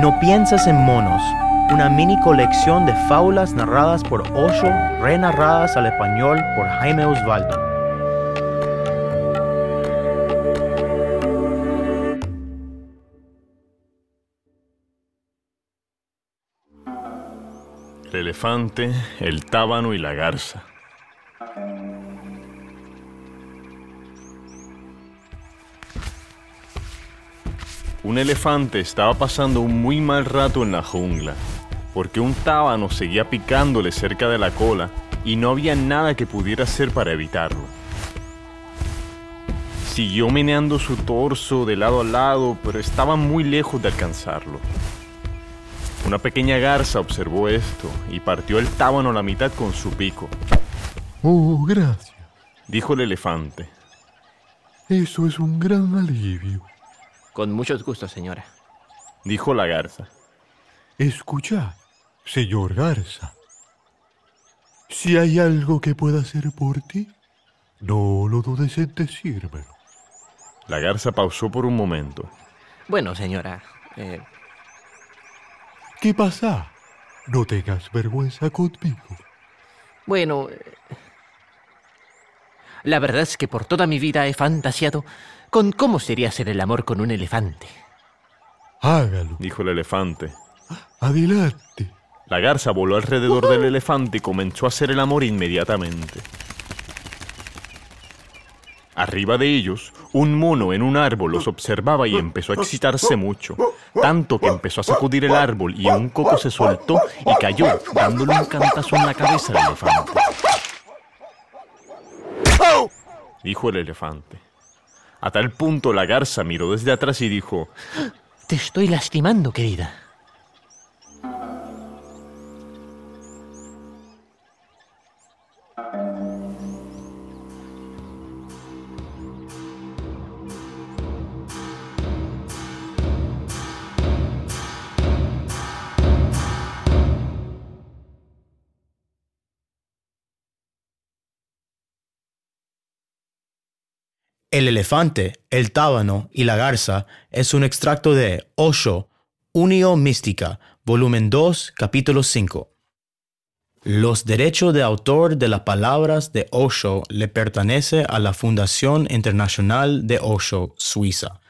No piensas en monos, una mini colección de fábulas narradas por Osho, renarradas al español por Jaime Osvaldo. El elefante, el tábano y la garza. Un elefante estaba pasando un muy mal rato en la jungla, porque un tábano seguía picándole cerca de la cola y no había nada que pudiera hacer para evitarlo. Siguió meneando su torso de lado a lado, pero estaba muy lejos de alcanzarlo. Una pequeña garza observó esto y partió el tábano a la mitad con su pico. Oh, gracias. Dijo el elefante. Eso es un gran alivio. Con muchos gustos, señora. Dijo la garza. Escucha, señor Garza. Si hay algo que pueda hacer por ti, no lo dudes en decírmelo. La garza pausó por un momento. Bueno, señora. eh, ¿Qué pasa? No tengas vergüenza conmigo. bueno. La verdad es que por toda mi vida he fantaseado con cómo sería hacer el amor con un elefante. Hágalo. Dijo el elefante. Adelante. La garza voló alrededor del elefante y comenzó a hacer el amor inmediatamente. Arriba de ellos, un mono en un árbol los observaba y empezó a excitarse mucho, tanto que empezó a sacudir el árbol y un coco se soltó y cayó, dándole un cantazo en la cabeza al elefante. Dijo el elefante. A tal punto la garza miró desde atrás y dijo, Te estoy lastimando, querida. El elefante, el tábano y la garza es un extracto de Osho, Unio Mística, volumen 2, capítulo 5. Los derechos de autor de las palabras de Osho le pertenece a la Fundación Internacional de Osho, Suiza.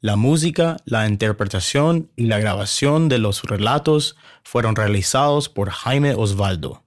La música, la interpretación y la grabación de los relatos fueron realizados por Jaime Osvaldo.